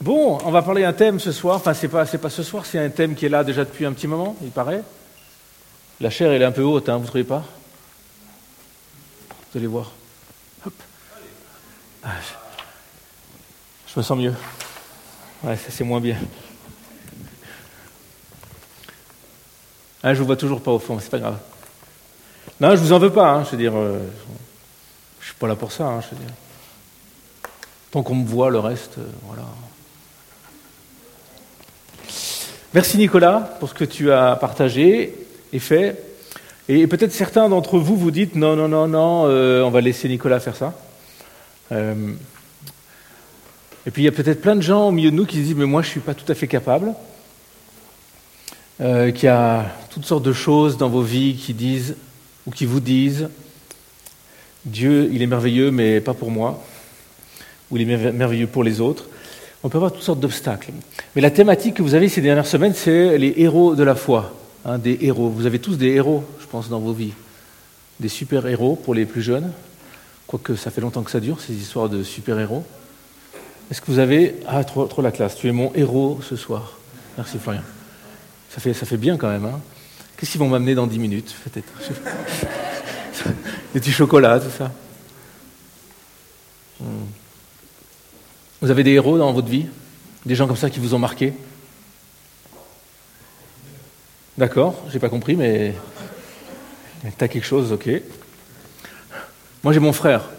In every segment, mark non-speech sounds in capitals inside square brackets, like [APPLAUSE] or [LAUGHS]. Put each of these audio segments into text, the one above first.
Bon, on va parler d'un thème ce soir. Enfin, c'est pas, pas ce soir, c'est un thème qui est là déjà depuis un petit moment, il paraît. La chair, elle est un peu haute, hein, vous ne trouvez pas? Vous allez voir. Hop. Ah, je... me sens mieux. Ouais, ça c'est moins bien. Ah, je vous vois toujours pas au fond, c'est pas grave. Non, je vous en veux pas. Hein, je veux dire, euh, je suis pas là pour ça. Hein, je veux. Tant qu'on me voit, le reste, euh, voilà. Merci Nicolas pour ce que tu as partagé et fait. Et peut-être certains d'entre vous vous dites non, non, non, non, euh, on va laisser Nicolas faire ça. Euh, et puis il y a peut-être plein de gens au milieu de nous qui se disent mais moi je ne suis pas tout à fait capable. Euh, qu'il y a toutes sortes de choses dans vos vies qui disent ou qui vous disent Dieu, il est merveilleux, mais pas pour moi, ou il est merveilleux pour les autres. On peut avoir toutes sortes d'obstacles. Mais la thématique que vous avez ces dernières semaines, c'est les héros de la foi. Des héros. Vous avez tous des héros, je pense, dans vos vies. Des super-héros pour les plus jeunes. Quoique ça fait longtemps que ça dure, ces histoires de super-héros. Est-ce que vous avez. Ah, trop, trop, la classe. Tu es mon héros ce soir. Merci, Florian. Ça fait, ça fait bien quand même. Hein. Qu'est-ce qu'ils vont m'amener dans 10 minutes, peut-être? [LAUGHS] Des petits chocolats, tout ça. Hmm. Vous avez des héros dans votre vie? Des gens comme ça qui vous ont marqué? D'accord, j'ai pas compris, mais t'as quelque chose, ok. Moi j'ai mon frère,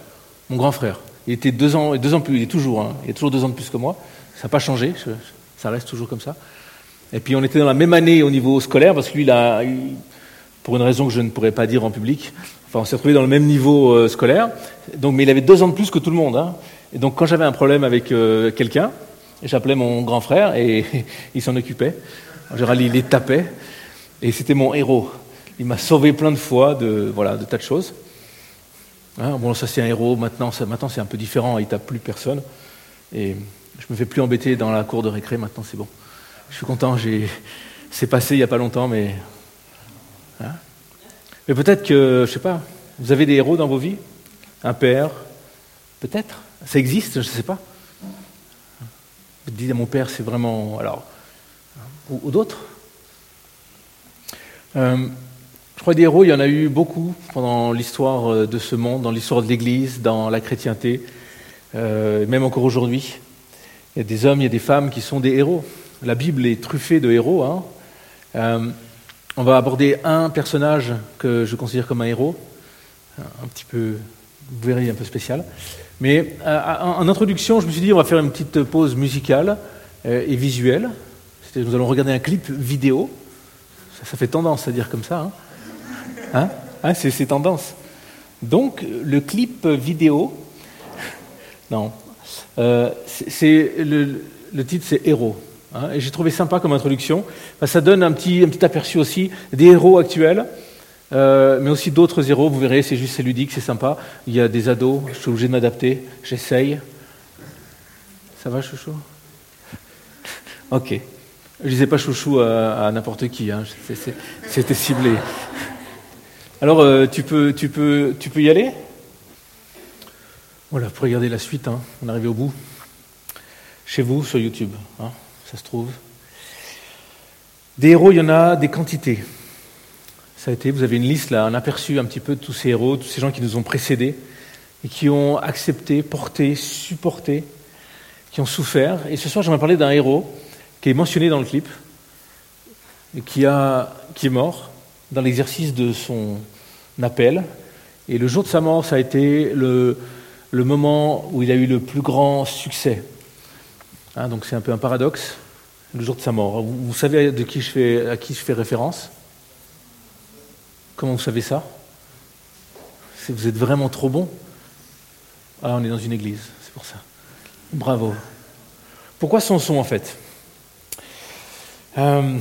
mon grand frère. Il était deux ans, deux ans plus, il est toujours, hein, il est toujours deux ans de plus que moi. Ça n'a pas changé, ça reste toujours comme ça. Et puis on était dans la même année au niveau scolaire, parce que lui, il a, pour une raison que je ne pourrais pas dire en public, enfin on s'est retrouvés dans le même niveau euh, scolaire, donc, mais il avait deux ans de plus que tout le monde. Hein. Et donc quand j'avais un problème avec euh, quelqu'un, j'appelais mon grand frère et [LAUGHS] il s'en occupait. En général, il les tapait. Et c'était mon héros. Il m'a sauvé plein de fois de, voilà, de tas de choses. Hein, bon, ça c'est un héros, maintenant, maintenant c'est un peu différent, il tape plus personne. Et je me fais plus embêter dans la cour de récré, maintenant c'est bon. Je suis content, c'est passé il n'y a pas longtemps, mais. Hein. mais peut-être que, je sais pas, vous avez des héros dans vos vies? Un père? Peut-être? Ça existe, je ne sais pas. Vous dites à mon père, c'est vraiment. Alors. ou d'autres euh, je crois des héros, il y en a eu beaucoup pendant l'histoire euh, de ce monde, dans l'histoire de l'Église, dans la chrétienté, euh, même encore aujourd'hui. Il y a des hommes, il y a des femmes qui sont des héros. La Bible est truffée de héros. Hein. on va aborder un personnage que je considère comme un héros, un petit peu, vous verrez, un peu spécial. Mais en introduction, je me suis dit, on va faire une petite pause musicale et visuelle. Nous allons regarder un clip vidéo ça, fait tendance à dire comme ça. Hein, hein, hein c'est tendance. Donc, le clip vidéo, [LAUGHS] non, euh, c'est le, titre c'est Héros. Et j'ai trouvé sympa comme introduction. ça donne un petit, un petit aperçu aussi des héros actuels, euh, mais aussi d'autres héros. Vous verrez, c'est juste c'est ludique, c'est sympa. Il y a des ados, je suis obligé de m'adapter. J'essaye. Ça va, chouchou? Ok. Je disais pas chouchou à, n'importe qui, hein. c'était ciblé. Alors, euh, tu, peux, tu, peux, tu peux y aller? Voilà, pour regarder la suite, hein. on est arrivé au bout. Chez vous, sur YouTube, hein, ça se trouve. Des héros, il y en a des quantités. Vous avez une liste là, un aperçu un petit peu de tous ces héros, tous ces gens qui nous ont précédés et qui ont accepté, porté, supporté, qui ont souffert. Et ce soir, j'aimerais parler d'un héros qui est mentionné dans le clip, et qui, a, qui est mort dans l'exercice de son appel. Et le jour de sa mort, ça a été le, le moment où il a eu le plus grand succès. Hein, donc c'est un peu un paradoxe, le jour de sa mort. Vous, savez de qui je fais, à qui je fais référence Comment vous savez ça? Vous êtes vraiment trop bon? Ah, on est dans une église, c'est pour ça. Bravo. Pourquoi son son en fait? Euh,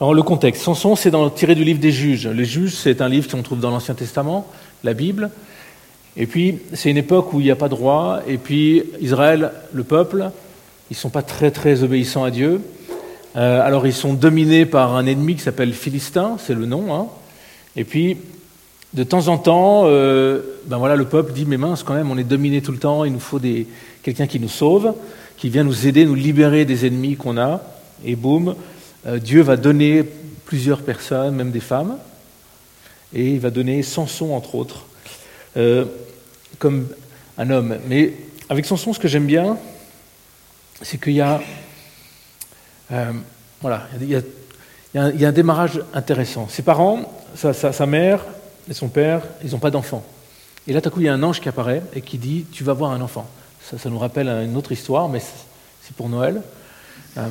alors le contexte. Samson, c'est tiré du livre des juges. Les juges, c'est un livre qu'on trouve dans l'Ancien Testament, la Bible. Et puis, c'est une époque où il n'y a pas de roi. Et puis, Israël, le peuple, ils ne sont pas très très obéissants à Dieu. Euh, alors, ils sont dominés par un ennemi qui s'appelle Philistin, c'est le nom. Hein. Et puis, de temps en temps, euh, ben voilà, le peuple dit mais mince quand même, on est dominé tout le temps, il nous faut des, quelqu'un qui nous sauve, qui vient nous aider, nous libérer des ennemis qu'on a, et boum, euh, Dieu va donner plusieurs personnes, même des femmes, et il va donner Samson entre autres, comme un homme. Mais avec Samson, ce que j'aime bien, c'est qu'il y a, voilà, il y a, un démarrage intéressant. Ses parents, sa, mère, et son père, ils n'ont pas d'enfant. Et là, tout à coup, il y a un ange qui apparaît et qui dit Tu vas voir un enfant. Ça, nous rappelle une autre histoire, mais c'est pour Noël. Euh,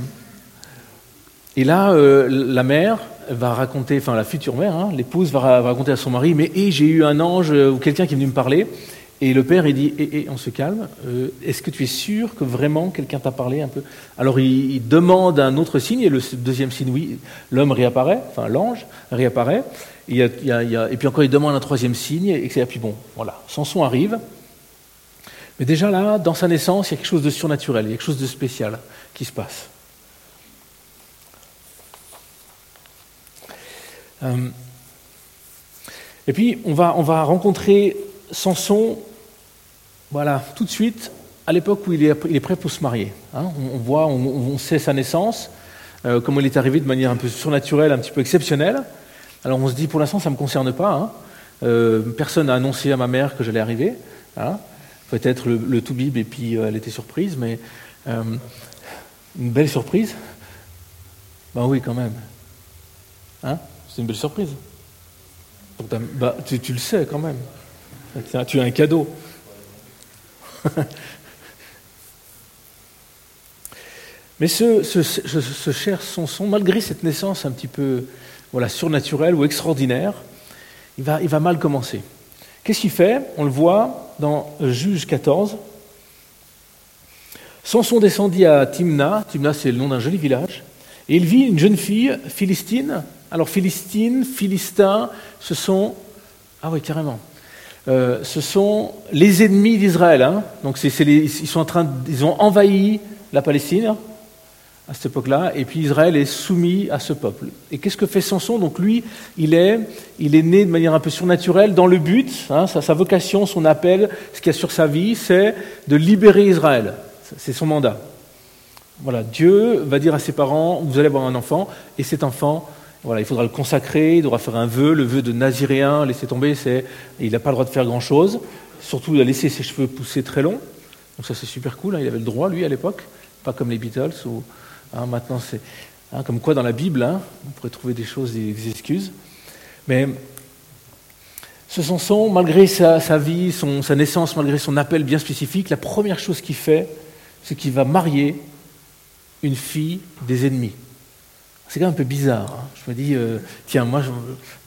et là, euh, la mère va raconter, enfin la future mère, hein, l'épouse va, raconter à son mari Mais j'ai eu un ange ou quelqu'un qui est venu me parler. Et le père, il dit, et on se calme, euh, est-ce que tu es sûr que vraiment quelqu'un t'a parlé un peu? Alors il, demande un autre signe, et le deuxième signe, oui, l'homme réapparaît, enfin l'ange réapparaît, et, puis encore il demande un troisième signe, et, puis bon, voilà, Samson arrive. Mais déjà là, dans sa naissance, il y a quelque chose de surnaturel, il y a quelque chose de spécial qui se passe. Euh, et puis on va, on va rencontrer Samson voilà, tout de suite, à l'époque où il est, prêt pour se marier. Hein. on, voit, on, sait sa naissance, euh, comment il est arrivé de manière un peu surnaturelle, un petit peu exceptionnelle. Alors on se dit, pour l'instant, ça ne me concerne pas. Hein. Euh, personne n'a annoncé à ma mère que j'allais arriver. Hein. Peut-être le, le bib et puis euh, elle était surprise, mais une belle surprise. Ben oui, quand même. C'est une belle surprise. Bah, tu, tu, le sais quand même. Tu as un cadeau. [LAUGHS] Mais ce, cher Samson, malgré cette naissance un petit peu voilà, surnaturelle ou extraordinaire, il va, il va mal commencer. Qu'est-ce qu'il fait? On le voit dans Juge 14. Samson descendit à Timna. Timna, c'est le nom d'un joli village. Et il vit une jeune fille philistine. Alors, philistine, philistin, ce sont. Ah oui, carrément. Euh, ce sont les ennemis d'Israël. Hein. Donc ils, sont en train, ils ont envahi la Palestine à cette époque-là, et puis Israël est soumis à ce peuple. Et qu'est-ce que fait Samson? Donc lui, il est, il est né de manière un peu surnaturelle dans le but, hein, sa, sa, vocation, son appel, ce qu'il y a sur sa vie, c'est de libérer Israël. C'est son mandat. Voilà, Dieu va dire à ses parents, vous allez avoir un enfant, et cet enfant, voilà, il faudra le consacrer, il devra faire un vœu, le vœu de naziréen, laisser tomber, c'est, il n'a pas le droit de faire grand-chose, surtout il a laissé ses cheveux pousser très longs, donc ça c'est super cool, hein, il avait le droit lui à l'époque, pas comme les Beatles, ou hein, maintenant c'est hein, comme quoi dans la Bible, on pourrait trouver des choses, des, excuses, mais ce Samson, malgré sa, vie, sa naissance, malgré son appel bien spécifique, la première chose qu'il fait, c'est qu'il va marier une fille des ennemis. C'est quand même un peu bizarre. Hein. Je me dis, euh, tiens, moi,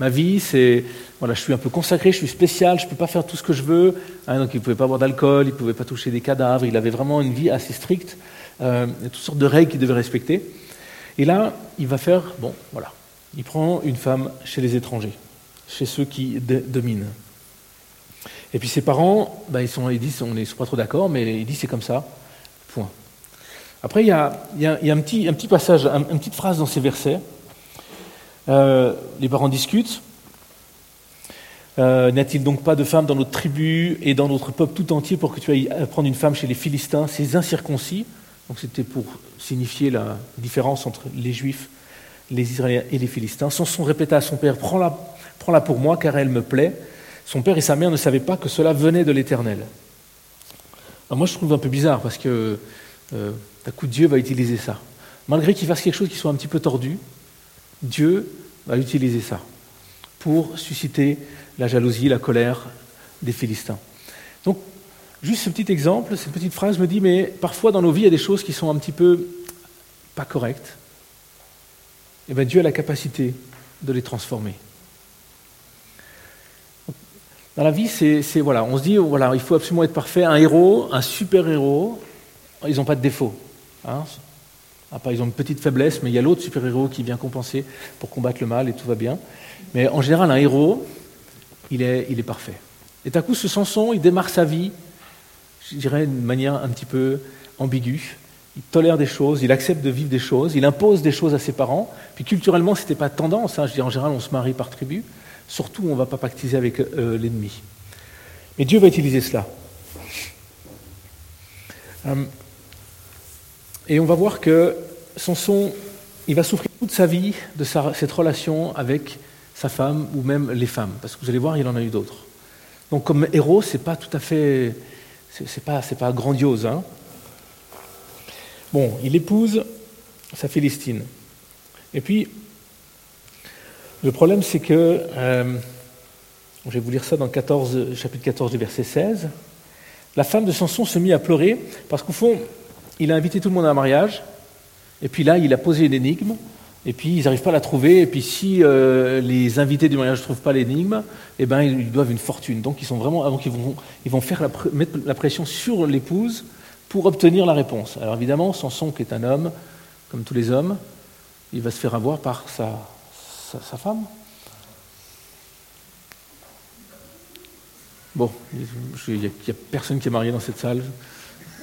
ma vie, c'est. Voilà, je suis un peu consacré, je suis spécial, je ne peux pas faire tout ce que je veux. Hein, donc, il ne pouvait pas boire d'alcool, il ne pouvait pas toucher des cadavres, il avait vraiment une vie assez stricte, euh, toutes sortes de règles qu'il devait respecter. Et là, il va faire, bon, voilà, il prend une femme chez les étrangers, chez ceux qui dominent. Et puis ses parents, ben, ils, sont, ils disent, on n'est pas trop d'accord, mais ils disent c'est comme ça, point. Après, il y a, un, petit, passage, une petite phrase dans ces versets. Euh, les parents discutent. Euh, N'y a-t-il donc pas de femmes dans notre tribu et dans notre peuple tout entier pour que tu ailles prendre une femme chez les Philistins, ces incirconcis? Donc c'était pour signifier la différence entre les Juifs, les Israéliens et les Philistins. Samson répéta à son père Prends-la prends pour moi car elle me plaît. Son père et sa mère ne savaient pas que cela venait de l'Éternel. moi je trouve un peu bizarre parce que euh, d'un coup Dieu va utiliser ça. Malgré qu'il fasse quelque chose qui soit un petit peu tordu, Dieu va utiliser ça pour susciter la jalousie, la colère des Philistins. Donc, juste ce petit exemple, cette petite phrase me dit, mais parfois dans nos vies, il y a des choses qui sont un petit peu pas correctes. Et eh bien Dieu a la capacité de les transformer. Dans la vie, c'est voilà, on se dit voilà, il faut absolument être parfait. Un héros, un super héros, ils n'ont pas de défaut. Hein? Ah, ont une petite faiblesse, mais il y a l'autre super-héros qui vient compenser pour combattre le mal et tout va bien. Mais en général, un héros, il est, il est parfait. Et à coup, ce Samson, il démarre sa vie, je dirais, d'une manière un petit peu ambiguë. Il tolère des choses, il accepte de vivre des choses, il impose des choses à ses parents. Puis culturellement, ce n'était pas tendance. Hein. Je dis, en général, on se marie par tribu. Surtout, on ne va pas pactiser avec euh, l'ennemi. Mais Dieu va utiliser cela. Euh, et on va voir que Samson, il va souffrir toute sa vie de cette relation avec sa femme ou même les femmes, parce que vous allez voir, il en a eu d'autres. Donc comme héros, c'est pas tout à fait, c'est pas, pas grandiose. Hein bon, il épouse sa Philistine. Et puis, le problème, c'est que, euh, je vais vous lire ça dans 14, chapitre 14 du verset 16, la femme de Samson se mit à pleurer parce qu'au fond, il a invité tout le monde à un mariage, et puis là, il a posé une énigme, et puis ils n'arrivent pas à la trouver, et puis si euh, les invités du mariage ne trouvent pas l'énigme, eh ben, ils doivent une fortune. Donc ils, sont vraiment, ils, vont, ils mettre la pression sur l'épouse pour obtenir la réponse. Alors évidemment, Samson, qui est un homme, comme tous les hommes, il va se faire avoir par sa, sa, femme. Bon, il n'y a, a, personne qui est marié dans cette salle.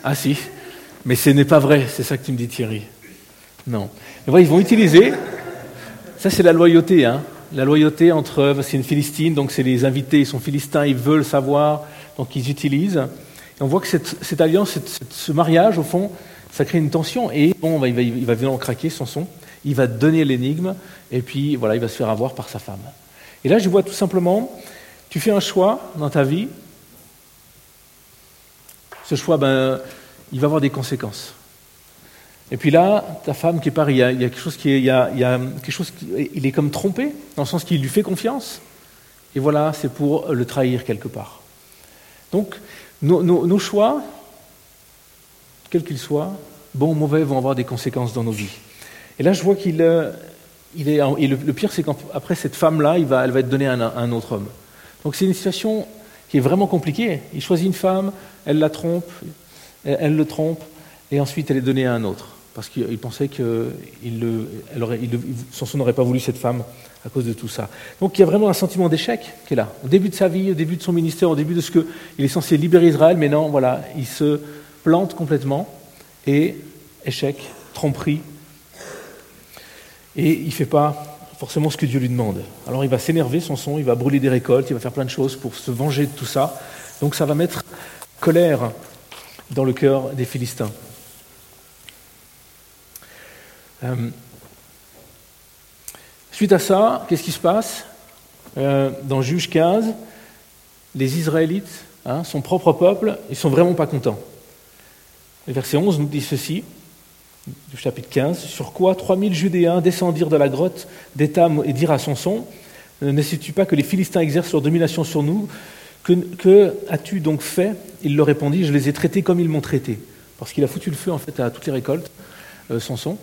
Ah si, mais ce n'est pas vrai, c'est ça que tu me dis Thierry. Non. ils vont utiliser, ça c'est la loyauté, hein. la loyauté entre, c'est une Philistine, donc c'est les invités, ils sont Philistins, ils veulent savoir, donc ils utilisent. Et on voit que cette, alliance, ce mariage, au fond, ça crée une tension, et bon, il va, il va vraiment craquer, son, il va donner l'énigme, et puis voilà, il va se faire avoir par sa femme. Et là, je vois tout simplement, tu fais un choix dans ta vie, ce choix, ben, il va avoir des conséquences. Et puis là, ta femme qui est il y a, quelque chose qui est, il est comme trompé, dans le sens qu'il lui fait confiance. Et voilà, c'est pour le trahir quelque part. Donc, nos, choix, quels qu'ils soient, bons ou mauvais, vont avoir des conséquences dans nos vies. Et là, je vois qu'il euh, est. Le, pire, c'est qu'après cette femme-là, elle va être donnée à un autre homme. Donc, c'est une situation qui est vraiment compliquée. Il choisit une femme, elle la trompe, elle le trompe, et ensuite elle est donnée à un autre parce qu'il pensait que Samson n'aurait pas voulu cette femme à cause de tout ça. Donc il y a vraiment un sentiment d'échec qui est là. Au début de sa vie, au début de son ministère, au début de ce qu'il est censé libérer Israël, mais non, voilà, il se plante complètement et échec, tromperie. Et il ne fait pas forcément ce que Dieu lui demande. Alors il va s'énerver, Samson, il va brûler des récoltes, il va faire plein de choses pour se venger de tout ça. Donc ça va mettre colère dans le cœur des Philistins. Euh, suite à ça, qu'est-ce qui se passe? Euh, Dans Juge 15, les Israélites, hein, son propre peuple, ils sont vraiment pas contents. Verset 11 nous dit ceci, du chapitre 15, sur quoi 3000 Judéens descendirent de la grotte d'Étam et dirent à Samson, ne sais-tu pas que les Philistins exercent leur domination sur nous? Que, as-tu donc fait? Il leur répondit, je les ai traités comme ils m'ont traité. Parce qu'il a foutu le feu en fait à toutes les récoltes, euh, Samson.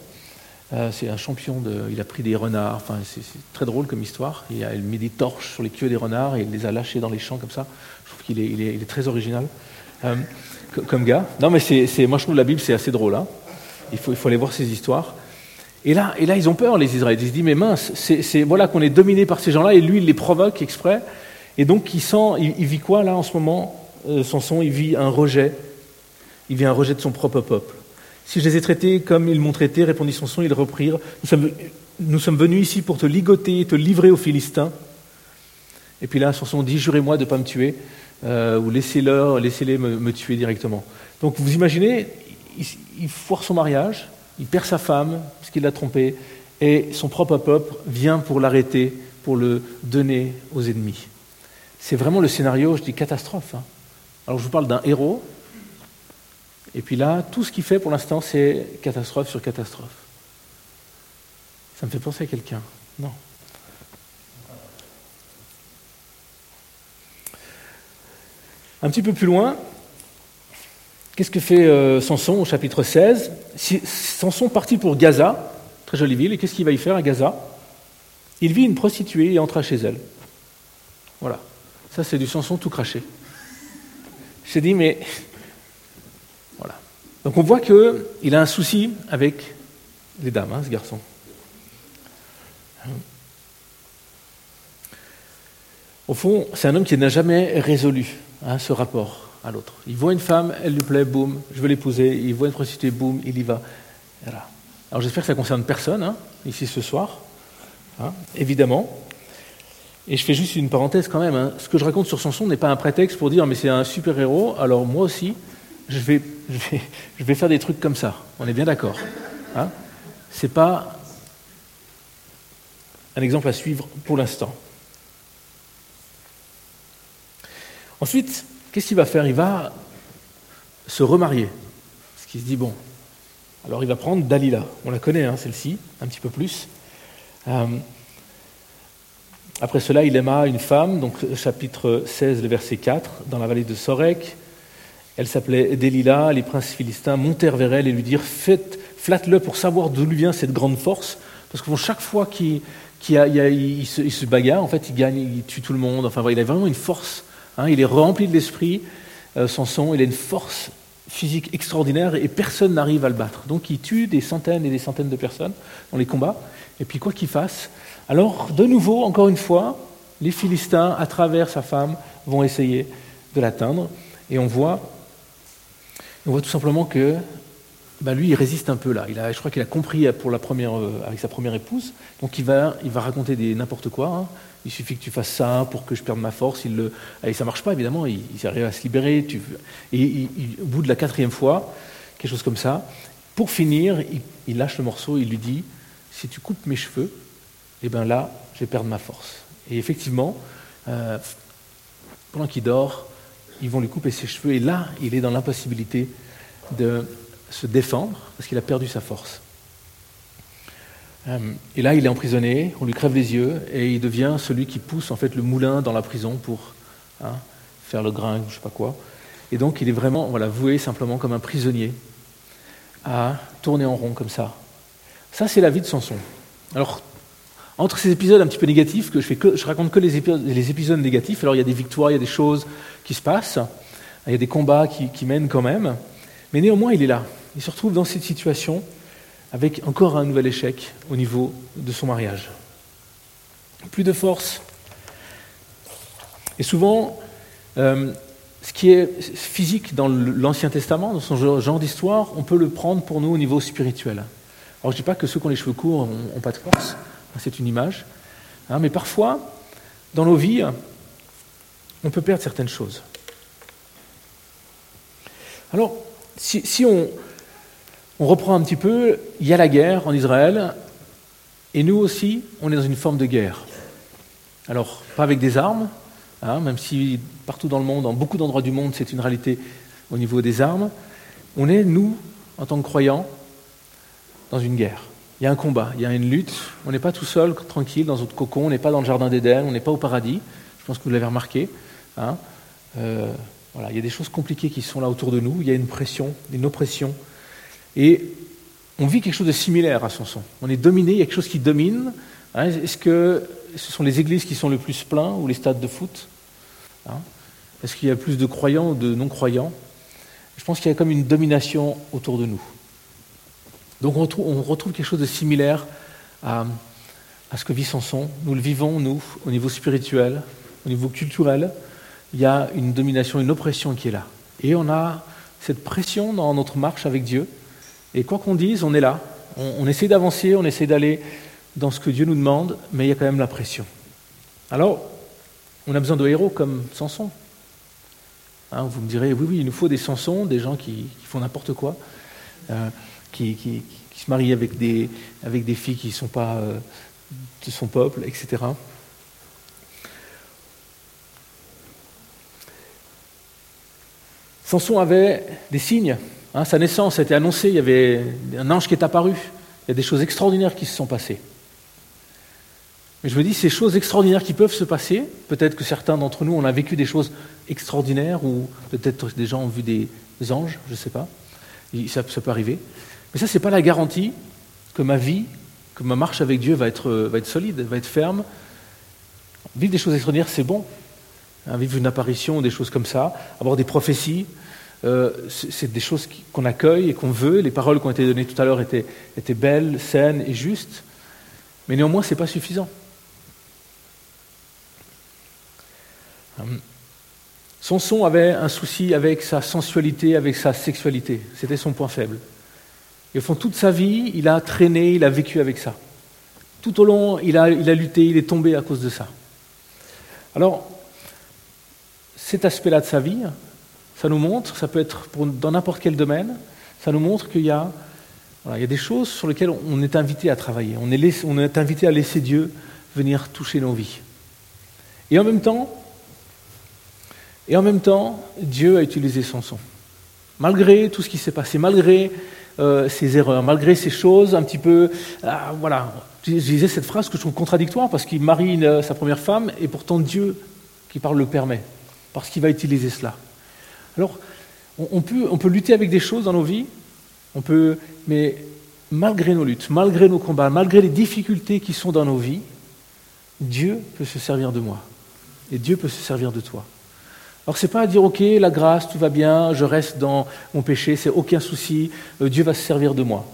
Euh, c'est un champion. Il a pris des renards. Enfin, c'est très drôle comme histoire. Il a mis des torches sur les queues des renards et il les a lâchés dans les champs comme ça. Je trouve qu'il est, il très original euh, comme gars. Non, mais moi je trouve la Bible c'est assez drôle. Hein. Il, faut, il faut aller voir ces histoires. Et là, et là, ils ont peur, les Israélites. Ils se disent, mais mince, c'est, voilà qu'on est dominé par ces gens-là, et lui, il les provoque exprès. Et donc, il sent, il, vit quoi là en ce moment euh, Son son, il vit un rejet. Il vit un rejet de son propre peuple. Si je les ai traités comme ils m'ont traité, répondit Samson, ils reprirent. Nous sommes, venus ici pour te ligoter, te livrer aux Philistins. Et puis là, Samson dit Jurez-moi de ne pas me tuer, euh, ou laissez-les laissez me, tuer directement. Donc vous imaginez, il, il foire son mariage, il perd sa femme, parce qu'il l'a trompée, et son propre peuple vient pour l'arrêter, pour le donner aux ennemis. C'est vraiment le scénario, je dis catastrophe. Hein. Alors je vous parle d'un héros, et puis là, tout ce qu'il fait pour l'instant, c'est catastrophe sur catastrophe. Ça me fait penser à quelqu'un. Non. Un petit peu plus loin, qu'est-ce que fait euh, Samson au chapitre 16 Samson partit pour Gaza, très jolie ville, et qu'est-ce qu'il va y faire à Gaza? Il vit une prostituée et entra chez elle. Voilà. Ça, c'est du Samson tout craché. J'ai dit, mais donc on voit qu'il a un souci avec les dames, hein, ce garçon. Au fond, c'est un homme qui n'a jamais résolu hein, ce rapport à l'autre. Il voit une femme, elle lui plaît, boum, je veux l'épouser. Il voit une prostituée, boum, il y va. Alors j'espère que ça concerne personne hein, ici ce soir, évidemment. Et je fais juste une parenthèse quand même. hein. Ce que je raconte sur Samson n'est pas un prétexte pour dire mais c'est un super héros. Alors moi aussi, je vais, [LAUGHS] je vais, je vais faire des trucs comme ça. On est bien d'accord. Hein c'est pas un exemple à suivre pour l'instant. Ensuite, qu'est-ce qu'il va faire? Il va se remarier. Parce qu'il se dit, bon, alors il va prendre Dalila. On la connaît, hein, celle-ci, un petit peu plus. Euh, après cela, il aima une femme, donc chapitre 16, le verset 4, dans la vallée de Sorek. Elle s'appelait Delilah. Les princes philistins montèrent vers elle et lui dirent Faites, Flatte-le pour savoir d'où lui vient cette grande force. Parce que chaque fois qu'il se, il bagarre, en fait, il gagne, il tue tout le monde. Enfin, il a vraiment une force. hein, il est rempli de l'esprit, euh, Samson. Il a une force physique extraordinaire et personne n'arrive à le battre. Donc, il tue des centaines et des centaines de personnes dans les combats. Et puis, quoi qu'il fasse, alors, de nouveau, encore une fois, les Philistins, à travers sa femme, vont essayer de l'atteindre. Et on voit, on voit tout simplement que ben lui, il résiste un peu là. Je crois qu'il a compris euh, avec sa première épouse. Donc il va, raconter des n'importe quoi. hein. Il suffit que tu fasses ça pour que je perde ma force. Il et ça marche pas évidemment. Il, il arrive à se libérer. Et au bout de la quatrième fois, quelque chose comme ça, pour finir, il lâche le morceau. Il lui dit si tu coupes mes cheveux, eh ben là, je vais perdre ma force. Et effectivement, euh, pendant qu'il dort, ils vont lui couper ses cheveux. Et là, il est dans l'impossibilité de se défendre parce qu'il a perdu sa force. Euh, Et là, il est emprisonné, on lui crève les yeux et il devient celui qui pousse en fait le moulin dans la prison pour hein, faire le grain, je sais pas quoi. Et donc, il est vraiment voilà, voué simplement comme un prisonnier à tourner en rond comme ça. Ça, c'est la vie de Samson. Alors, entre ces épisodes un petit peu négatifs, que je, fais que, je raconte que les épisodes, négatifs, alors il y a des victoires, il y a des choses qui se passent, il y a des combats qui, qui mènent quand même, mais néanmoins, il est là. Il se retrouve dans cette situation avec encore un nouvel échec au niveau de son mariage. Plus de force. Et souvent, euh, ce qui est physique dans l'Ancien Testament, dans son genre d'histoire, on peut le prendre pour nous au niveau spirituel. Alors je ne dis pas que ceux qui ont les cheveux courts n'ont pas de force, c'est une image, hein, mais parfois, dans nos vies, on peut perdre certaines choses. Alors, si, on reprend un petit peu, il y a la guerre en Israël, et nous aussi, on est dans une forme de guerre. Alors, pas avec des armes, hein, même si partout dans le monde, dans beaucoup d'endroits du monde, c'est une réalité au niveau des armes. On est, nous, en tant que croyants, dans une guerre. Il y a un combat, il y a une lutte. On n'est pas tout seul, tranquille, dans notre cocon, on n'est pas dans le jardin d'Éden, on n'est pas au paradis. Je pense que vous l'avez remarqué. Hein. Euh, il y a des choses compliquées qui sont là autour de nous. Il y a une pression, une oppression. Et on vit quelque chose de similaire à Samson. On est dominé, il y a quelque chose qui domine. Hein. Est-ce que ce sont les églises qui sont le plus pleins ou les stades de foot hein? Est-ce qu'il y a plus de croyants ou de non-croyants? Je pense qu'il y a comme une domination autour de nous. Donc on retrouve, quelque chose de similaire à, à, ce que vit Samson. Nous le vivons, nous, au niveau spirituel, au niveau culturel. Il y a une domination, une oppression qui est là. Et on a cette pression dans notre marche avec Dieu. Et quoi qu'on dise, on est là. On, essaie d'avancer, on essaie d'aller dans ce que Dieu nous demande, mais il y a quand même la pression. Alors, on a besoin de héros comme Samson. Hein, vous me direz, oui, oui, il nous faut des Samsons, des gens qui, qui font n'importe quoi. Euh, qui, se marie avec des, filles qui ne sont pas euh, de son peuple, etc. Samson avait des signes. Hein, sa naissance a été annoncée, il y avait un ange qui est apparu. Il y a des choses extraordinaires qui se sont passées. Mais je me dis, ces choses extraordinaires qui peuvent se passer, peut-être que certains d'entre nous, on a vécu des choses extraordinaires, ou peut-être des gens ont vu des anges, je ne sais pas. Ça, peut arriver. Mais ça, ce n'est pas la garantie que ma vie, que ma marche avec Dieu va être, être solide, va être ferme. Vivre des choses extraordinaires, c'est bon. Hein, vivre une apparition, des choses comme ça, avoir des prophéties, euh, c'est des choses qu'on accueille et qu'on veut. Les paroles qui ont été données tout à l'heure étaient, étaient, belles, saines et justes. Mais néanmoins, ce n'est pas suffisant. Hum. Samson avait un souci avec sa sensualité, avec sa sexualité. C'était son point faible. Et au fond, toute sa vie, il a traîné, il a vécu avec ça. Tout au long, il a, il a lutté, il est tombé à cause de ça. Alors, cet aspect-là de sa vie, ça nous montre, ça peut être dans n'importe quel domaine, ça nous montre qu'il y a, il y a des choses sur lesquelles on est invité à travailler, on est, on est invité à laisser Dieu venir toucher nos vies. Et en même temps, et en même temps, Dieu a utilisé Samson. Malgré tout ce qui s'est passé, malgré euh, ses erreurs, malgré ces choses un petit peu, ah, voilà, je disais cette phrase que je trouve contradictoire parce qu'il marie sa première femme et pourtant Dieu qui parle le permet, parce qu'il va utiliser cela. Alors, on, peut, on peut lutter avec des choses dans nos vies, on peut, mais malgré nos luttes, malgré nos combats, malgré les difficultés qui sont dans nos vies, Dieu peut se servir de moi et Dieu peut se servir de toi. Alors ce n'est pas à dire ok, la grâce, tout va bien, je reste dans mon péché, c'est aucun souci, euh, Dieu va se servir de moi.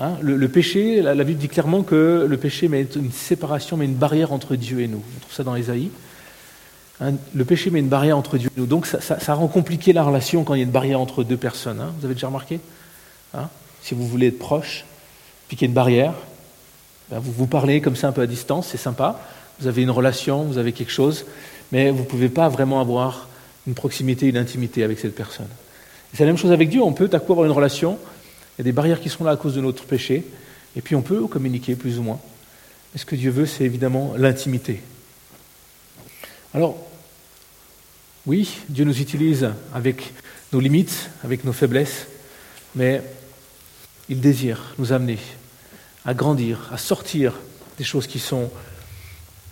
Hein, le, péché, la, Bible dit clairement que le péché met une séparation, met une barrière entre Dieu et nous. On trouve ça dans Ésaïe. Hein, le péché met une barrière entre Dieu et nous. Donc ça, rend compliqué la relation quand il y a une barrière entre deux personnes. Hein. Vous avez déjà remarqué? Si vous voulez être proche, puis qu'il y a une barrière, ben, vous vous parlez comme ça un peu à distance, c'est sympa. Vous avez une relation, vous avez quelque chose mais vous ne pouvez pas vraiment avoir une proximité, une intimité avec cette personne. C'est la même chose avec Dieu, on peut à avoir une relation, il y a des barrières qui sont là à cause de notre péché, et puis on peut communiquer plus ou moins. Mais ce que Dieu veut, c'est évidemment l'intimité. Alors, oui, Dieu nous utilise avec nos limites, avec nos faiblesses, mais il désire nous amener à grandir, à sortir des choses qui sont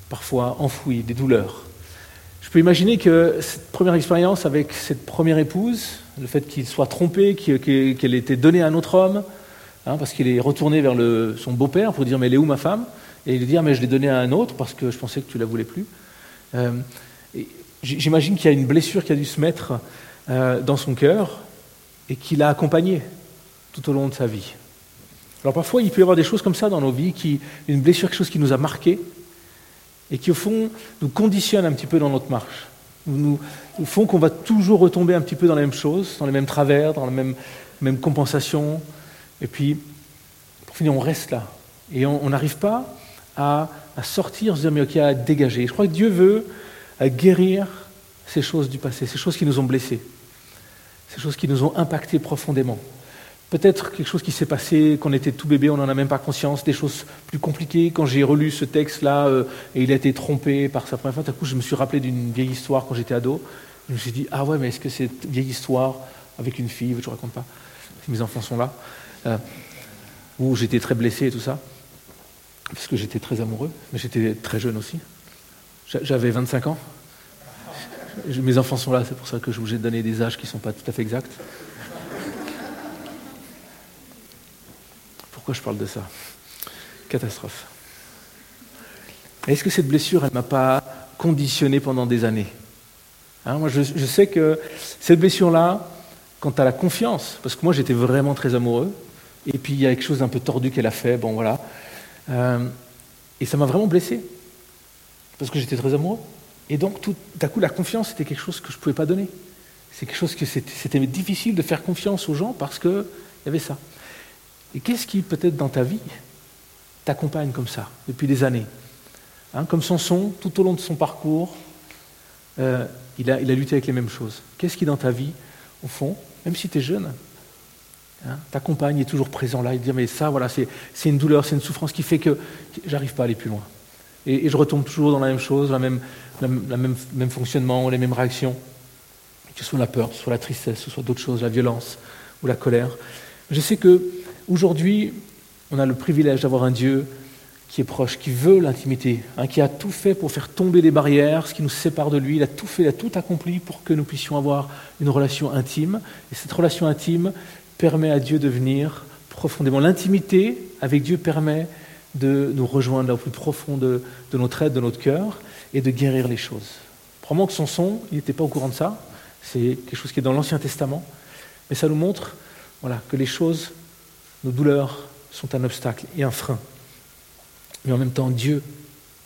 parfois enfouies, des douleurs, je peux imaginer que cette première expérience avec cette première épouse, le fait qu'il soit trompé, qu'elle ait été donnée à un autre homme, hein, parce qu'il est retourné vers son beau-père pour dire Mais elle est où ma femme? Et il dit ah, Mais je l'ai donnée à un autre parce que je pensais que tu la voulais plus. Euh, j'imagine qu'il y a une blessure qui a dû se mettre euh, dans son cœur et qui l'a accompagné tout au long de sa vie. Alors parfois, il peut y avoir des choses comme ça dans nos vies, qui, une blessure, quelque chose qui nous a marqué, et qui au fond nous conditionne un petit peu dans notre marche, nous, font qu'on va toujours retomber un petit peu dans les mêmes choses, dans les mêmes travers, dans la même, même compensation, et puis pour finir on reste là, et on n'arrive pas à, sortir, se dire mais ok, à dégager. Je crois que Dieu veut guérir ces choses du passé, ces choses qui nous ont blessés, ces choses qui nous ont impactés profondément. Peut-être quelque chose qui s'est passé quand on était tout bébé, on n'en a même pas conscience, des choses plus compliquées. Quand j'ai relu ce texte-là euh, et il a été trompé par sa première femme, tout coup je me suis rappelé d'une vieille histoire quand j'étais ado. Je me suis dit, ah ouais, mais est-ce que cette vieille histoire avec une fille, je ne raconte pas, mes enfants sont là, euh, où j'étais très blessé et tout ça, parce que j'étais très amoureux, mais j'étais très jeune aussi. J'avais 25 ans. Mes enfants sont là, c'est pour ça que je vous ai donné des âges qui ne sont pas tout à fait exacts. Pourquoi je parle de ça? Catastrophe. Est-ce que cette blessure, elle ne m'a pas conditionné pendant des années? Hein, Moi, je, sais que cette blessure-là, quant à la confiance, parce que moi, j'étais vraiment très amoureux, et puis il y a quelque chose d'un peu tordu qu'elle a fait, bon voilà, euh, et ça m'a vraiment blessé, parce que j'étais très amoureux. Et donc, tout à coup, la confiance, c'était quelque chose que je ne pouvais pas donner. C'est quelque chose que c'était difficile de faire confiance aux gens parce qu'il y avait ça. Et qu'est-ce qui, peut-être dans ta vie, t'accompagne comme ça, depuis des années hein, Comme Samson, tout au long de son parcours, euh, il, a, lutté avec les mêmes choses. Qu'est-ce qui, dans ta vie, au fond, même si tu es jeune, hein, t'accompagne, est toujours présent là, et dit Mais ça, voilà, c'est une douleur, c'est une souffrance qui fait que j'arrive pas à aller plus loin. Et, je retombe toujours dans la même chose, le même, même, fonctionnement, les mêmes réactions, que ce soit la peur, que ce soit la tristesse, ce soit d'autres choses, la violence ou la colère. Je sais que Aujourd'hui, on a le privilège d'avoir un Dieu qui est proche, qui veut l'intimité, hein, qui a tout fait pour faire tomber les barrières, ce qui nous sépare de lui. Il a tout fait, il a tout accompli pour que nous puissions avoir une relation intime. Et cette relation intime permet à Dieu de venir profondément. L'intimité avec Dieu permet de nous rejoindre là au plus profond de, notre aide, de notre cœur, et de guérir les choses. Probablement que son il n'était pas au courant de ça. C'est quelque chose qui est dans l'Ancien Testament. Mais ça nous montre voilà, que les choses nos douleurs sont un obstacle et un frein. Mais en même temps, Dieu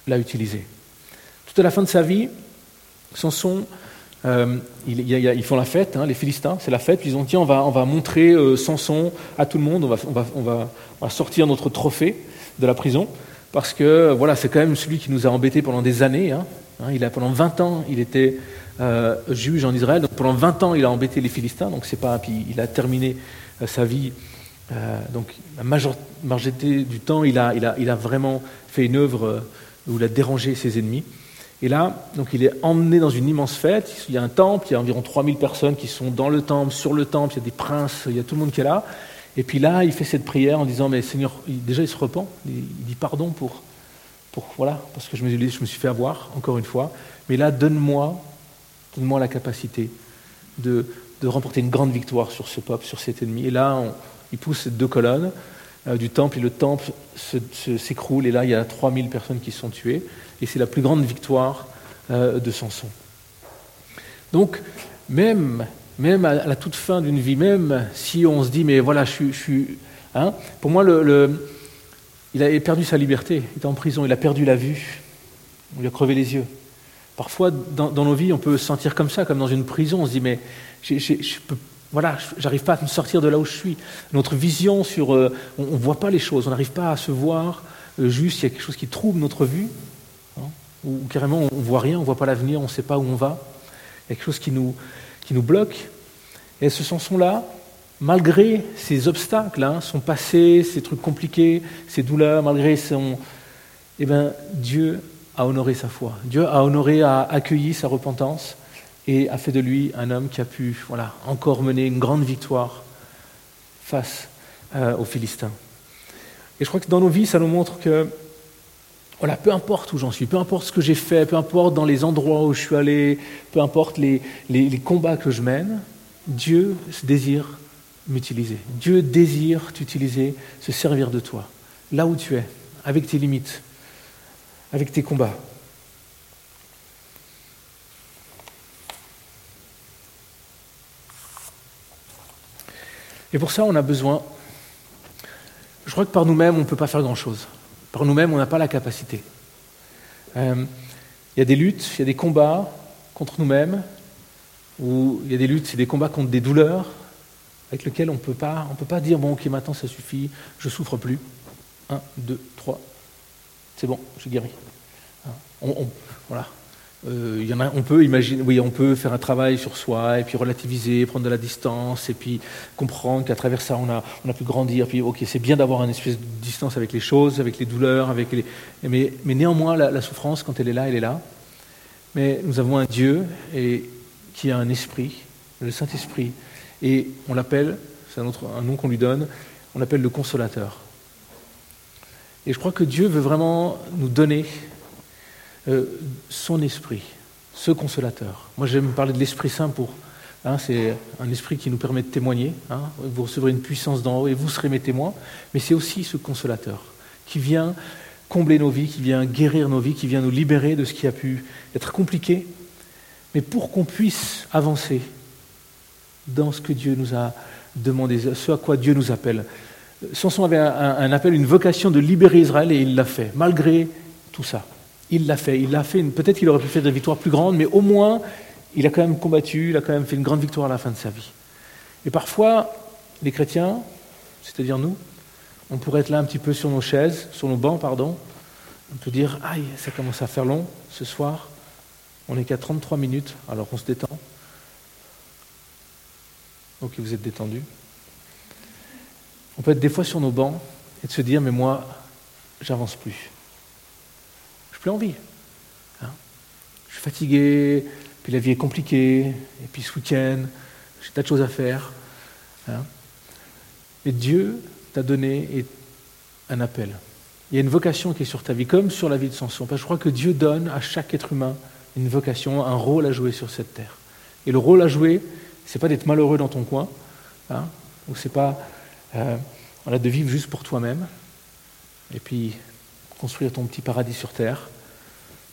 l'a utilisé. Tout à la fin de sa vie, Samson, euh, ils, font la fête, hein, les Philistins, c'est la fête. Ils ont dit on va, on va montrer euh, Samson à tout le monde, on va, sortir notre trophée de la prison, parce que voilà, c'est quand même celui qui nous a embêtés pendant des années. Hein. Hein, il a, pendant 20 ans, il était euh, juge en Israël. Pendant 20 ans, il a embêté les Philistins. Donc c'est pas, puis il a terminé sa vie. Euh, donc la majorité du temps, il a, vraiment fait une œuvre où il a dérangé ses ennemis. Et là, donc il est emmené dans une immense fête. Il y a un temple, il y a environ 3000 personnes qui sont dans le temple, sur le temple, il y a des princes, il y a tout le monde qui est là. Et puis là, il fait cette prière en disant, mais Seigneur, déjà il se repent, il dit pardon pour, pour voilà, parce que je me, je me suis fait avoir, encore une fois. Mais là, donne-moi, donne-moi la capacité de, de, remporter une grande victoire sur ce peuple, sur cet ennemi. Et là, il pousse deux colonnes euh, du temple, et le temple s'écroule, et là, il y a 3000 personnes qui sont tuées, et c'est la plus grande victoire euh, de Samson. Donc, même même à la toute fin d'une vie, même si on se dit, mais voilà, je, suis. Hein, pour moi, il a perdu sa liberté, il est en prison, il a perdu la vue, on lui a crevé les yeux. Parfois, dans, nos vies, on peut se sentir comme ça, comme dans une prison, on se dit, mais je peux, voilà, j'arrive pas à me sortir de là où je suis. Notre vision sur. Euh, on ne voit pas les choses, on n'arrive pas à se voir euh, juste, il y a quelque chose qui trouble notre vue, hein, ou carrément on ne voit rien, on ne voit pas l'avenir, on ne sait pas où on va. Il y a quelque chose qui nous, bloque. Et ce chanson-là, malgré ces obstacles, hein, son passé, ces trucs compliqués, ces douleurs, malgré son... Eh bien, Dieu a honoré sa foi. Dieu a honoré, a accueilli sa repentance et a fait de lui un homme qui a pu voilà, encore mener une grande victoire face euh, aux Philistins. Et je crois que dans nos vies, ça nous montre que voilà, peu importe où j'en suis, peu importe ce que j'ai fait, peu importe dans les endroits où je suis allé, peu importe les, les, combats que je mène, Dieu désire m'utiliser. Dieu désire t'utiliser, se servir de toi, là où tu es, avec tes limites, avec tes combats. Et pour ça, on a besoin. Je crois que par nous-mêmes, on ne peut pas faire grand-chose. Par nous-mêmes, on n'a pas la capacité. Euh, il y a des luttes, il y a des combats contre nous-mêmes, ou il y a des luttes, c'est des combats contre des douleurs avec lesquelles on ne peut pas dire bon ok maintenant ça suffit, je souffre plus. Un, deux, trois, c'est bon, j'ai guéri. Hein, voilà. Euh, on peut imaginer, oui, on peut faire un travail sur soi et puis relativiser, prendre de la distance et puis comprendre qu'à travers ça, on a, on pu grandir. Puis, ok, c'est bien d'avoir une espèce de distance avec les choses, avec les douleurs, avec les. Mais, néanmoins, la, souffrance, quand elle est là, elle est là. Mais nous avons un Dieu qui a un esprit, le Saint-Esprit, et on l'appelle, c'est un, un nom qu'on lui donne, on l'appelle le consolateur. Et je crois que Dieu veut vraiment nous donner euh, son esprit, ce consolateur. Moi, j'aime parler de l'Esprit Saint pour. Hein, c'est un esprit qui nous permet de témoigner. Hein. vous recevrez une puissance d'en haut et vous serez mes témoins. Mais c'est aussi ce consolateur qui vient combler nos vies, qui vient guérir nos vies, qui vient nous libérer de ce qui a pu être compliqué. Mais pour qu'on puisse avancer dans ce que Dieu nous a demandé, ce à quoi Dieu nous appelle. Samson avait un appel, une vocation de libérer Israël et il l'a fait, malgré tout ça. Il l'a fait. Il l'a fait. Peut-être qu'il aurait pu faire des victoires plus grandes, mais au moins, il a quand même combattu, il a quand même fait une grande victoire à la fin de sa vie. Et parfois, les chrétiens, c'est-à-dire nous, on pourrait être là un petit peu sur nos chaises, sur nos bancs, pardon. On peut dire, aïe, ça commence à faire long ce soir. On n'est qu'à 33 minutes, alors on se détend. Ok, vous êtes détendu. On peut être des fois sur nos bancs et de se dire, mais moi, j'avance plus plus envie. Hein. je suis fatigué, puis la vie est compliquée, et puis ce week-end, j'ai tas de choses à faire. Hein. Et Dieu t'a donné un appel. Il y a une vocation qui est sur ta vie, comme sur la vie de Samson. Parce que je crois que Dieu donne à chaque être humain une vocation, un rôle à jouer sur cette terre. Et le rôle à jouer, c'est pas d'être malheureux dans ton coin, hein, ou c'est pas euh, de vivre juste pour toi-même, et puis construire ton petit paradis sur terre.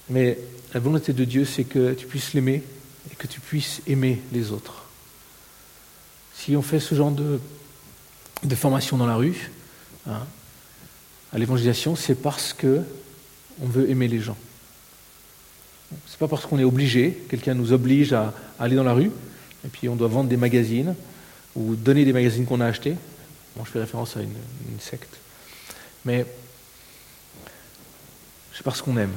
Mais la volonté de Dieu, c'est que tu puisses l'aimer et que tu puisses aimer les autres. Si on fait ce genre de, de formation dans la rue, hein, à l'évangélisation, c'est parce que on veut aimer les gens. C'est pas parce qu'on est obligé, quelqu'un nous oblige à, aller dans la rue, et puis on doit vendre des magazines ou donner des magazines qu'on a achetés. Bon, je fais référence à une, une secte. Mais c'est parce qu'on aime.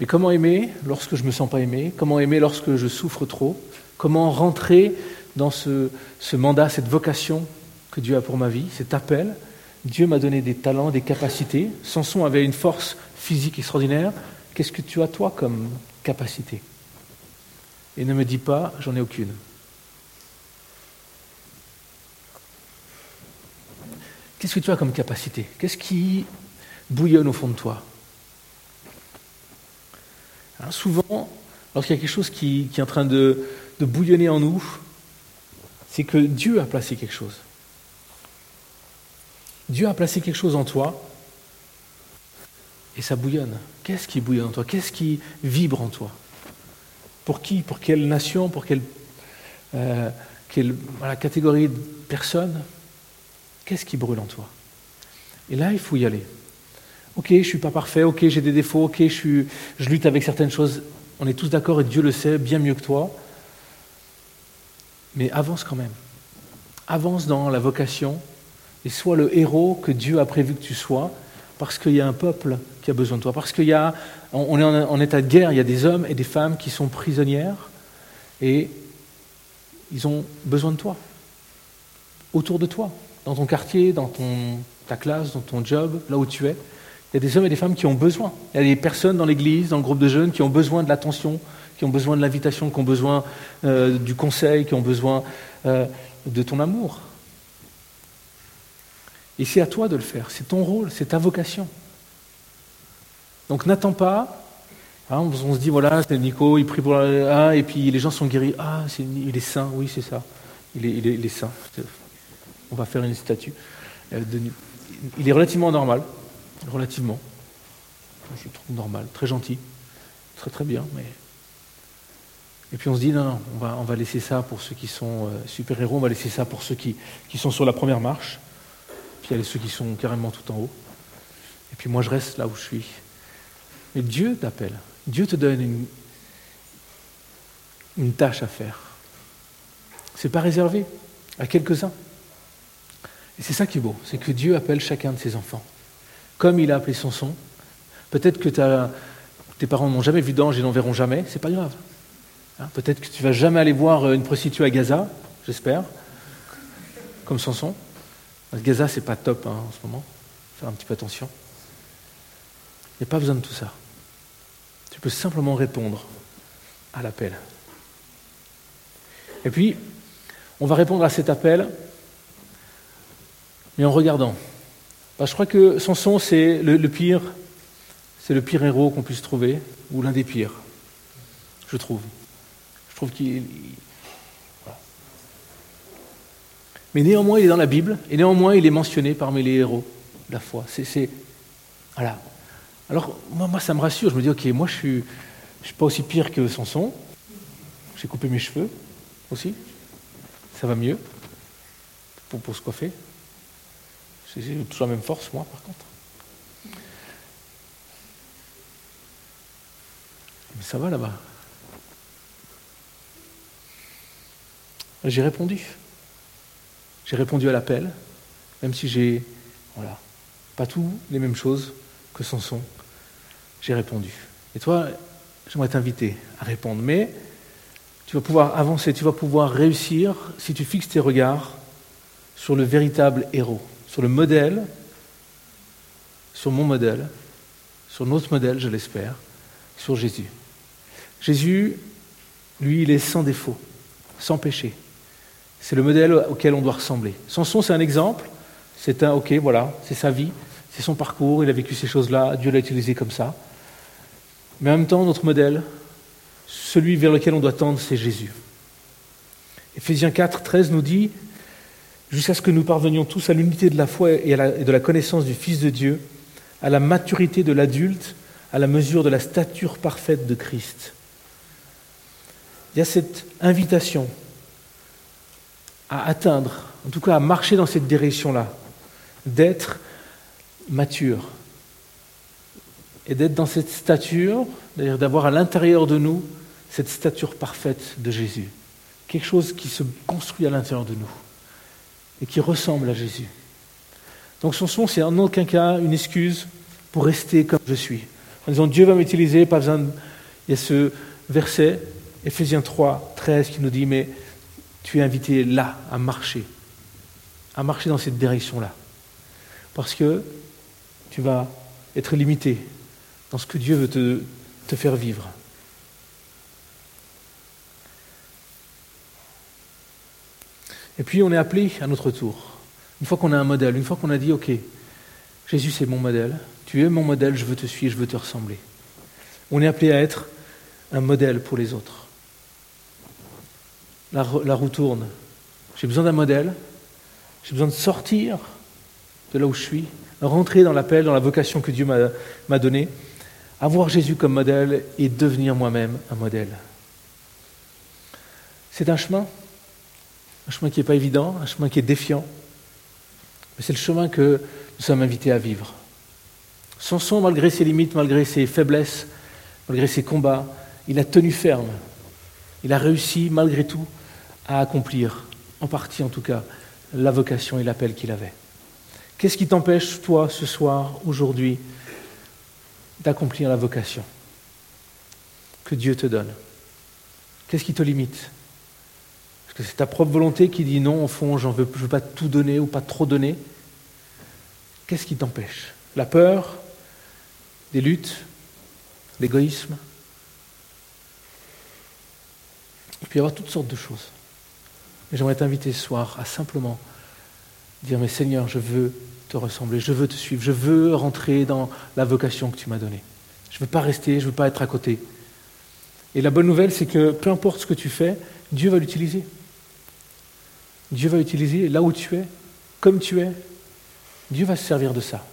Mais comment aimer lorsque je ne me sens pas aimé? Comment aimer lorsque je souffre trop? Comment rentrer dans ce, ce mandat, cette vocation que Dieu a pour ma vie, cet appel? Dieu m'a donné des talents, des capacités. Samson avait une force physique extraordinaire. Qu'est-ce que tu as toi comme capacité? Et ne me dis pas, j'en ai aucune. Qu'est-ce que tu as comme capacité? Qu'est-ce qui bouillonne au fond de toi. Souvent, lorsqu'il y a quelque chose qui, est en train de, de bouillonner en nous, c'est que Dieu a placé quelque chose. Dieu a placé quelque chose en toi et ça bouillonne. Qu'est-ce qui bouillonne en toi? Qu'est-ce qui vibre en toi? Pour qui? Pour quelle nation? Pour quelle, euh, catégorie de personnes? Qu'est-ce qui brûle en toi? Et là, il faut y aller. Ok, je ne suis pas parfait, ok, j'ai des défauts, ok, je, lutte avec certaines choses. On est tous d'accord et Dieu le sait bien mieux que toi. Mais avance quand même. Avance dans la vocation et sois le héros que Dieu a prévu que tu sois, parce qu'il y a un peuple qui a besoin de toi, parce qu'il y a, on est en, état de guerre, il y a des hommes et des femmes qui sont prisonnières, et ils ont besoin de toi, autour de toi, dans ton quartier, dans ton, ta classe, dans ton job, là où tu es. Il y a des hommes et des femmes qui ont besoin. Il y a des personnes dans l'église, dans le groupe de jeunes, qui ont besoin de l'attention, qui ont besoin de l'invitation, qui ont besoin euh, du conseil, qui ont besoin euh, de ton amour. Et c'est à toi de le faire, c'est ton rôle, c'est ta vocation. Donc n'attends pas, hein, on se dit voilà, c'est Nico, il prie pour la... Ah, et puis les gens sont guéris, ah, il est saint, oui c'est ça, il est, saint. On va faire une statue. Euh, il est relativement normal, relativement, je trouve normal, très gentil, très très bien, mais... Et puis on se dit, non, non, on va, on va laisser ça pour ceux qui sont euh, super-héros, on va laisser ça pour ceux qui, qui sont sur la première marche. Puis il y a ceux qui sont carrément tout en haut. Et puis moi, je reste là où je suis. Mais Dieu t'appelle. Dieu te donne une, une tâche à faire. Ce n'est pas réservé à quelques-uns. Et c'est ça qui est beau, c'est que Dieu appelle chacun de ses enfants. Comme il a appelé son son. Peut-être que tes parents n'ont jamais vu d'ange et n'en verront jamais, c'est pas grave. Hein, peut-être que tu vas jamais aller voir une prostituée à Gaza, j'espère, comme Samson. Gaza, c'est pas top hein, en ce moment. Faire un petit peu attention. Il n'y a pas besoin de tout ça. Tu peux simplement répondre à l'appel. Et puis, on va répondre à cet appel, mais en regardant. Je crois que Samson, c'est le, pire, c'est le pire héros qu'on puisse trouver, ou l'un des pires, je trouve. Je trouve qu'il Mais néanmoins, il est dans la Bible, et néanmoins, il est mentionné parmi les héros de la foi. C'est, voilà. Alors, moi, moi, ça me rassure. Je me dis, ok, moi, je suis, je suis pas aussi pire que Samson. J'ai coupé mes cheveux aussi. Ça va mieux pour, pour se coiffer. J'ai toujours la même force, moi, par contre. Mais ça va là-bas. J'ai répondu. J'ai répondu à l'appel, même si j'ai, voilà, pas tout les mêmes choses que Samson. J'ai répondu. Et toi, j'aimerais t'inviter à répondre. Mais tu vas pouvoir avancer, tu vas pouvoir réussir si tu fixes tes regards sur le véritable héros, sur le modèle, sur mon modèle, sur notre modèle, je l'espère, sur Jésus. Jésus, lui, il est sans défaut, sans péché. C'est le modèle auquel on doit ressembler. Samson, c'est un exemple. C'est un, ok, voilà, c'est sa vie, c'est son parcours, il a vécu ces choses-là, Dieu l'a utilisé comme ça. Mais en même temps, notre modèle, celui vers lequel on doit tendre, c'est Jésus. Éphésiens 4, 13 nous dit Jusqu'à ce que nous parvenions tous à l'unité de la foi et, de la connaissance du Fils de Dieu, à la maturité de l'adulte, à la mesure de la stature parfaite de Christ. Il y a cette invitation à atteindre, en tout cas à marcher dans cette direction-là, d'être mature. Et d'être dans cette stature, c'est-à-dire d'avoir à l'intérieur de nous cette stature parfaite de Jésus, quelque chose qui se construit à l'intérieur de nous et qui ressemble à Jésus. Donc son son, c'est en aucun cas une excuse pour rester comme je suis. En disant Dieu va m'utiliser, pas besoin de... Il y a ce verset, Ephésiens 3, 13, qui nous dit Mais tu es invité là à marcher, à marcher dans cette direction-là. Parce que tu vas être limité dans ce que Dieu veut te, te faire vivre. Et puis on est appelé à notre tour. Une fois qu'on a un modèle, une fois qu'on a dit, OK, Jésus c'est mon modèle, tu es mon modèle, je veux te suivre, je veux te ressembler. On est appelé à être un modèle pour les autres. La, roue tourne. J'ai besoin d'un modèle, j'ai besoin de sortir de là où je suis, rentrer dans l'appel, dans la vocation que Dieu m'a donnée, avoir Jésus comme modèle et devenir moi-même un modèle. C'est un chemin, un chemin qui n'est pas évident, un chemin qui est défiant, mais c'est le chemin que nous sommes invités à vivre. Samson, malgré ses limites, malgré ses faiblesses, malgré ses combats, il a tenu ferme. Il a réussi, malgré tout, à accomplir, en partie en tout cas, la vocation et l'appel qu'il avait. Qu'est-ce qui t'empêche, toi, ce soir, aujourd'hui, d'accomplir la vocation que Dieu te donne? Qu'est-ce qui te limite? C'est ta propre volonté qui dit non, au fond, je ne veux, veux pas tout donner ou pas trop donner Qu'est-ce qui t'empêche? La peur Des luttes L'égoïsme? Il peut y avoir toutes sortes de choses. Mais j'aimerais t'inviter ce soir à simplement dire, mais Seigneur, je veux te ressembler, je veux te suivre, je veux rentrer dans la vocation que tu m'as donnée. Je ne veux pas rester, je ne veux pas être à côté. Et la bonne nouvelle, c'est que peu importe ce que tu fais, Dieu va l'utiliser. Dieu va l'utiliser là où tu es, comme tu es. Dieu va se servir de ça.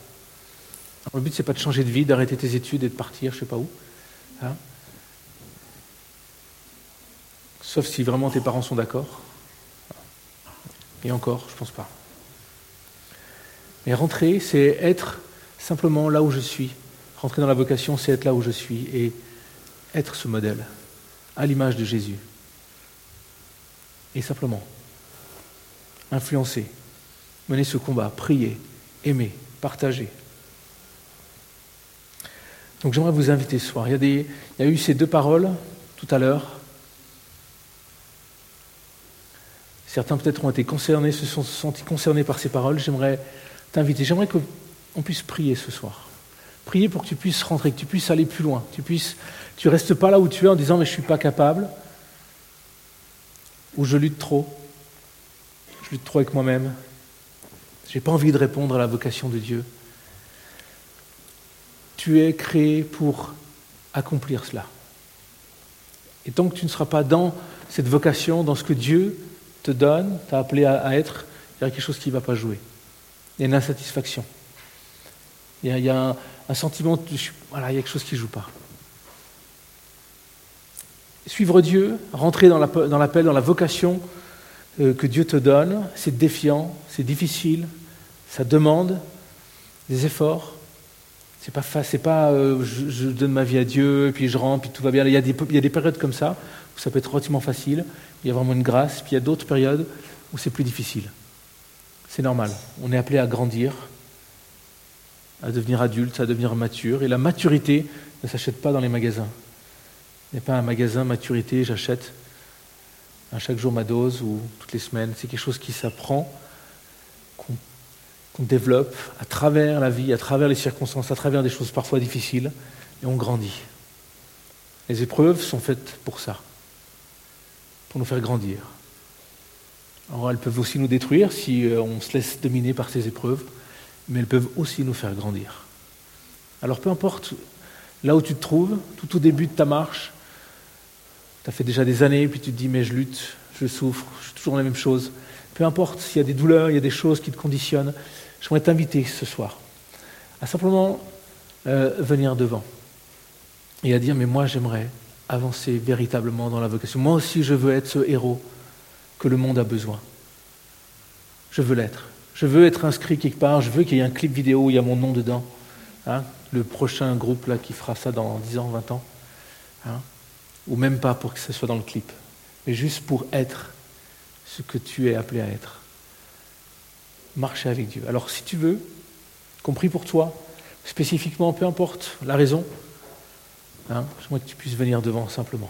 le but, ce n'est pas de changer de vie, d'arrêter tes études et de partir, je ne sais pas où. Hein. Sauf si vraiment tes parents sont d'accord. Et encore, je ne pense pas. Mais rentrer, c'est être simplement là où je suis. Rentrer dans la vocation, c'est être là où je suis et être ce modèle, à l'image de Jésus. Et simplement, influencer, mener ce combat, prier, aimer, partager. Donc j'aimerais vous inviter ce soir. Il y, a eu ces deux paroles tout à l'heure. Certains peut-être ont été concernés, se sont sentis concernés par ces paroles. J'aimerais t'inviter. J'aimerais qu'on puisse prier ce soir. Prier pour que tu puisses rentrer, que tu puisses aller plus loin. Tu puisses, tu restes pas là où tu es en disant mais je suis pas capable, ou je lutte trop, je lutte trop avec moi-même. J'ai pas envie de répondre à la vocation de Dieu. Tu es créé pour accomplir cela. Et tant que tu ne seras pas dans cette vocation, dans ce que Dieu te donne, t'a appelé à, être, il y a quelque chose qui ne va pas jouer il y a une insatisfaction. Il y a, un, sentiment, voilà, il y a quelque chose qui ne joue pas. Suivre Dieu, rentrer dans l'appel, dans, la vocation que Dieu te donne, c'est défiant, c'est difficile, ça demande des efforts. C'est pas c'est pas euh, je, donne ma vie à Dieu puis je rentre puis tout va bien. Il y, a des, il y a des périodes comme ça où ça peut être relativement facile, il y a vraiment une grâce, puis il y a d'autres périodes où c'est plus difficile. C'est normal. On est appelé à grandir, à devenir adulte, à devenir mature. Et la maturité ne s'achète pas dans les magasins. Il n'y a pas un magasin maturité, j'achète à chaque jour ma dose ou toutes les semaines. C'est quelque chose qui s'apprend, qu'on développe à travers la vie, à travers les circonstances, à travers des choses parfois difficiles, et on grandit. Les épreuves sont faites pour ça, pour nous faire grandir. Alors elles peuvent aussi nous détruire si euh, on se laisse dominer par ces épreuves, mais elles peuvent aussi nous faire grandir. Alors peu importe là où tu te trouves, tout au début de ta marche, as fait déjà des années, puis tu te dis mais je lutte, je souffre, je suis toujours la même chose. Peu importe s'il y a des douleurs, il y a des choses qui te conditionnent, j'aimerais t'inviter ce soir à simplement euh, venir devant et à dire mais moi j'aimerais avancer véritablement dans la vocation. Moi aussi je veux être ce héros que le monde a besoin. Je veux l'être. Je veux être inscrit quelque part. Je veux qu'il y ait un clip vidéo où il y a mon nom dedans. Hein. le prochain groupe là qui fera ça dans 10 ans, 20 ans. Hein. Ou même pas pour que ce soit dans le clip. Mais juste pour être ce que tu es appelé à être. Marcher avec Dieu. Alors si tu veux, compris pour toi, spécifiquement, peu importe la raison, Hein, J'aimerais que tu puisses venir devant simplement.